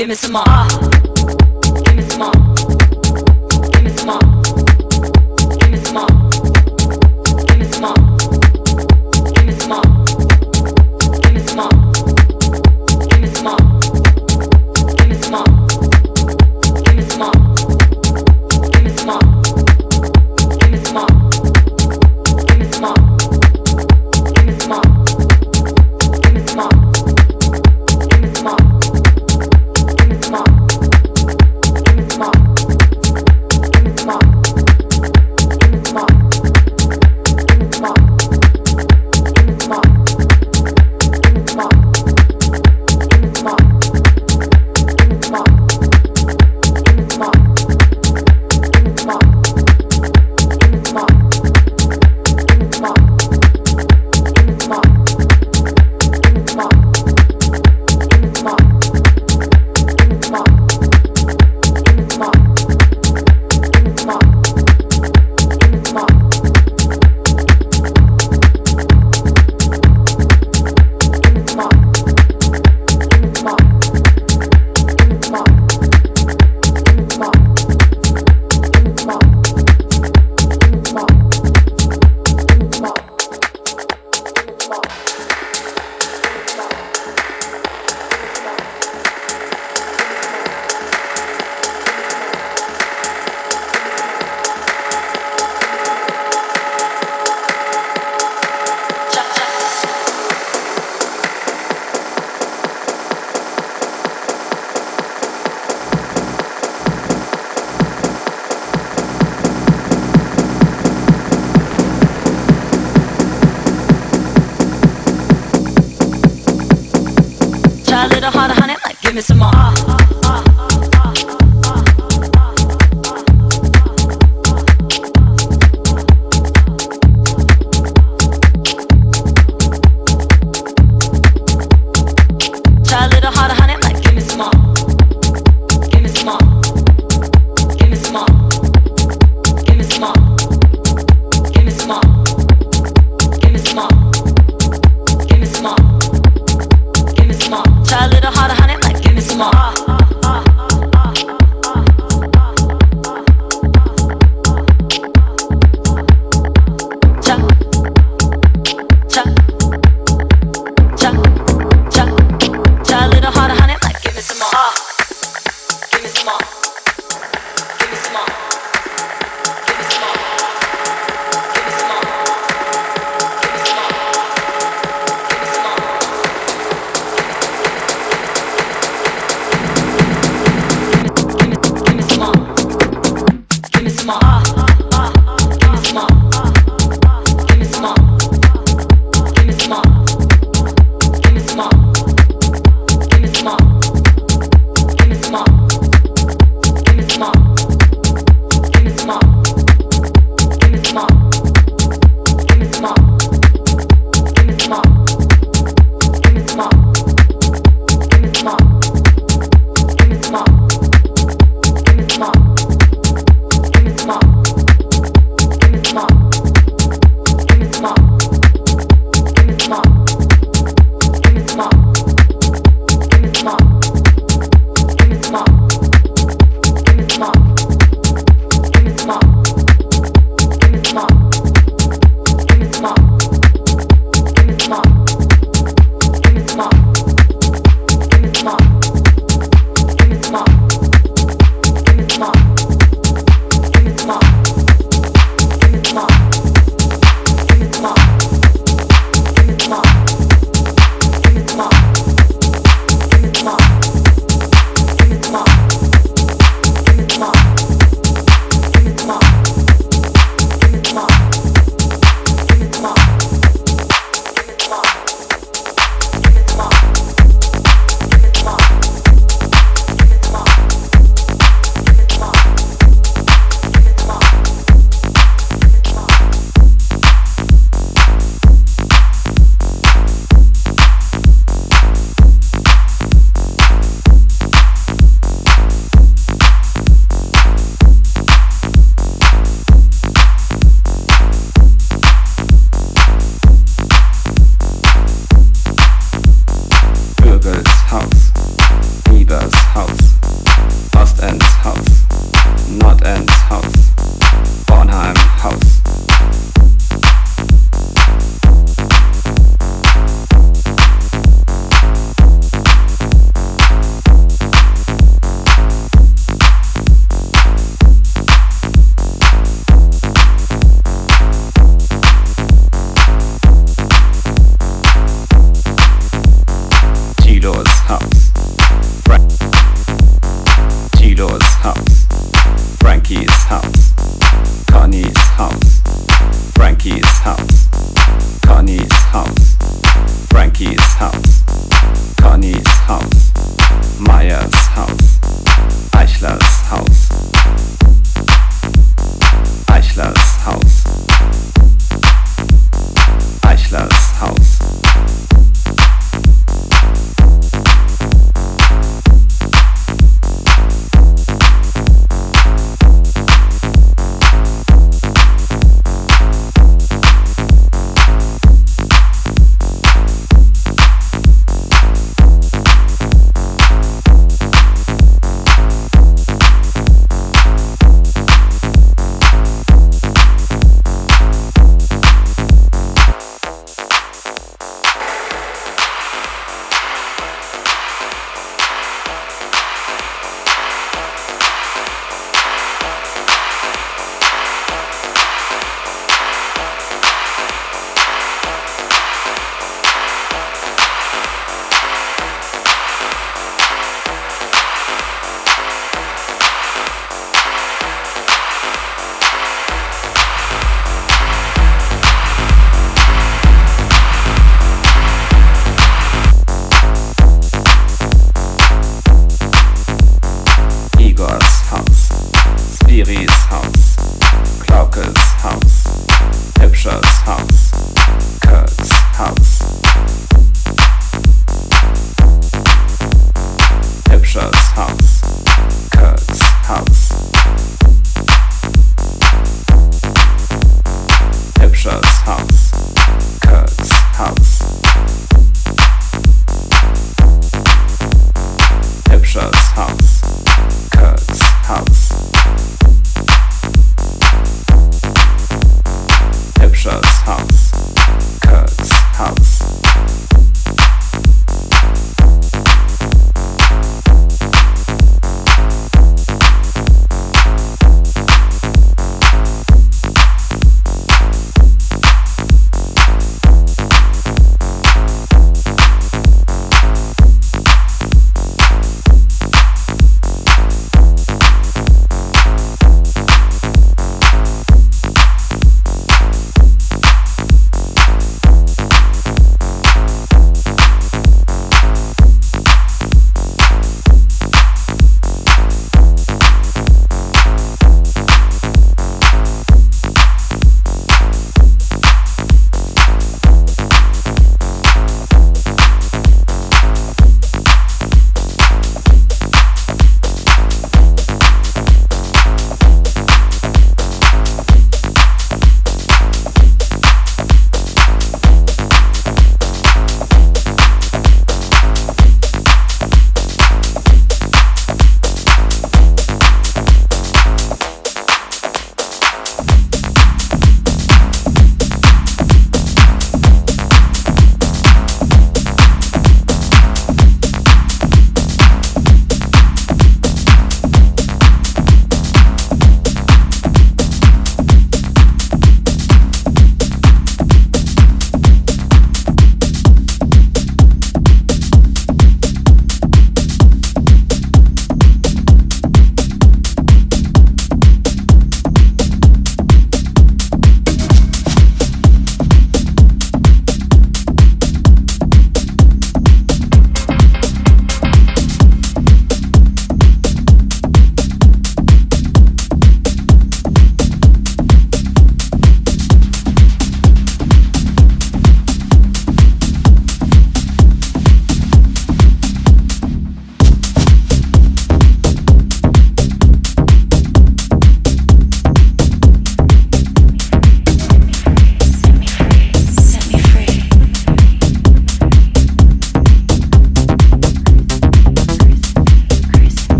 Give me some more.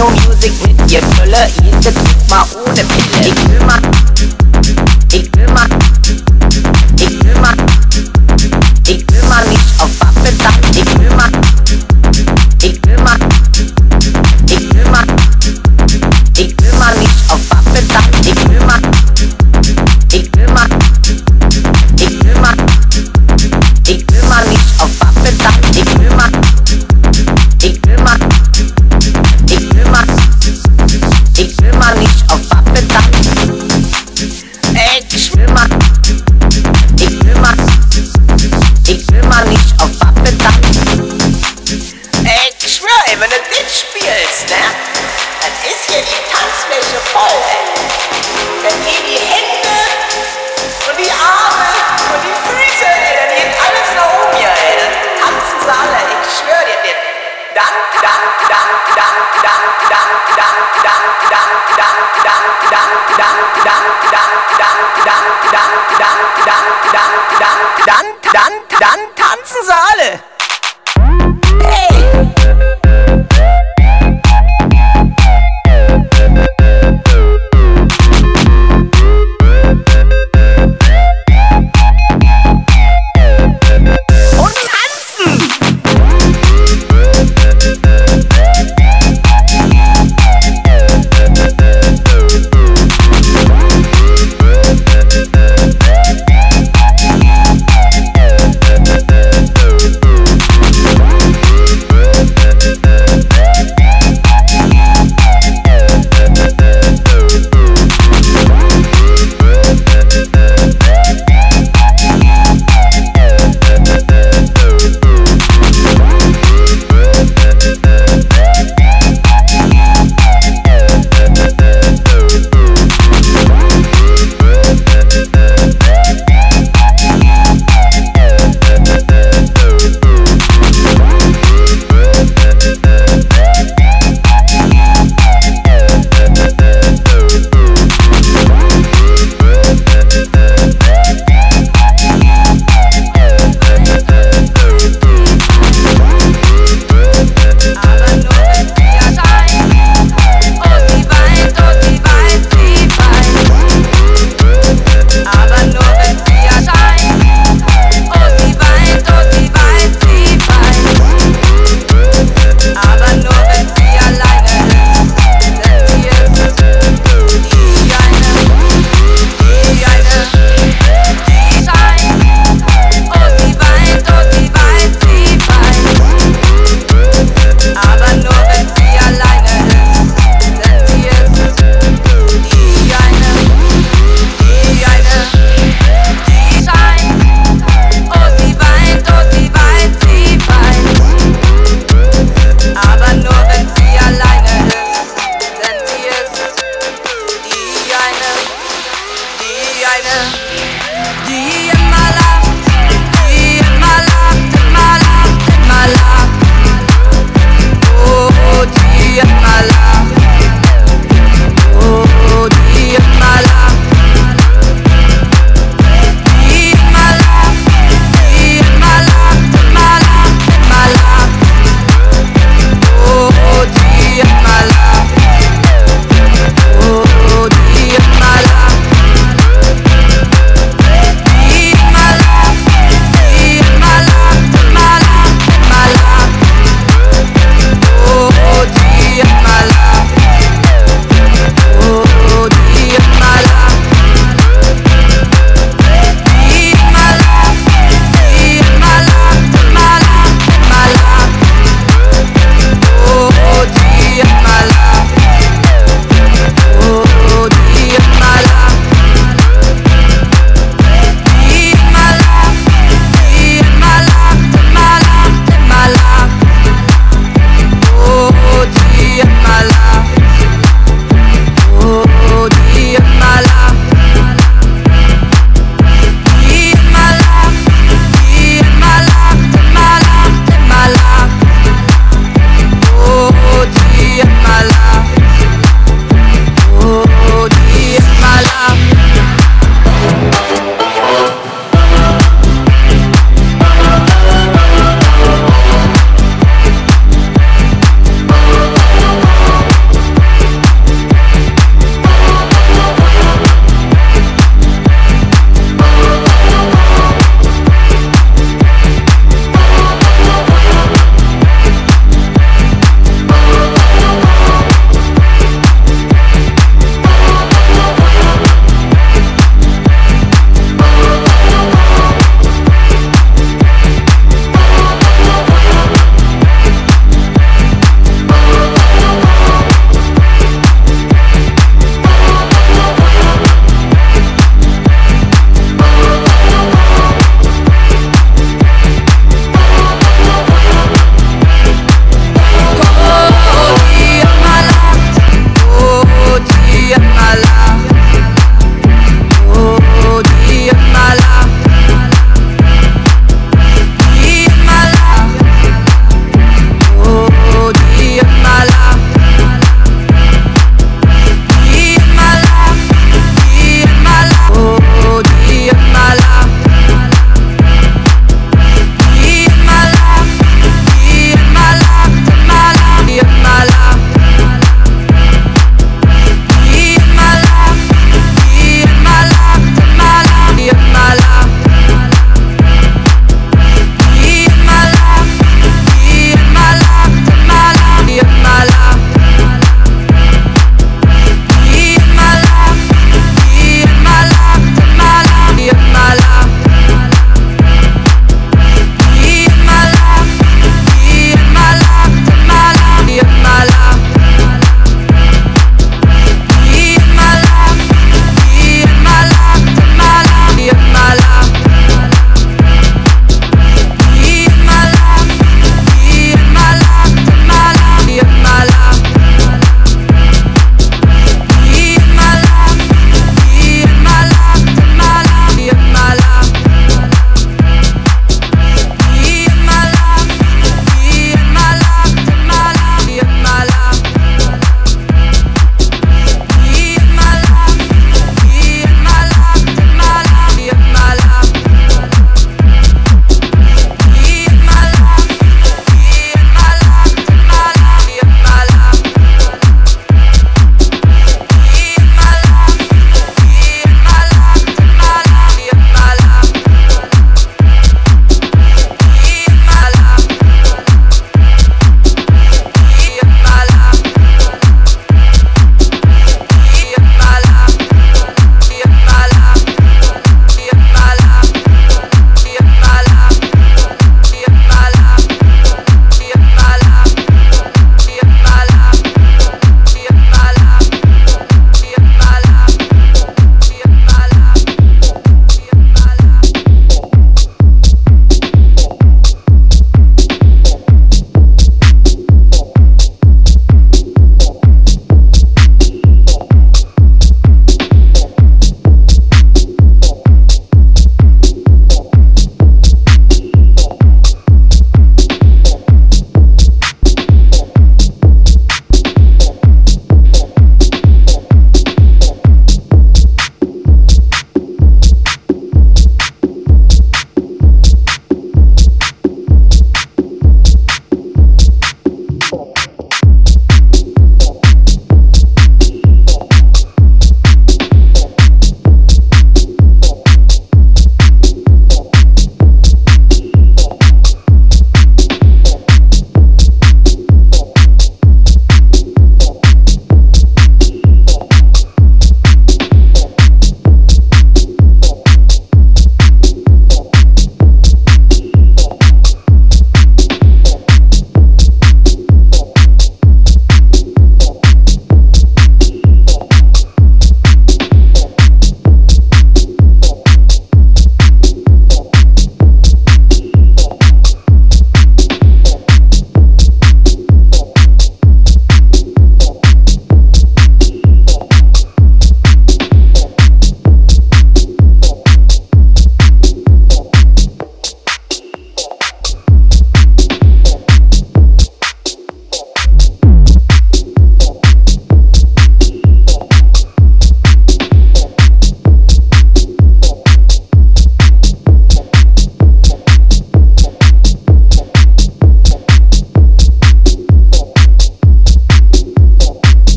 no music with your Brille, jeden Tag mal my own Ich my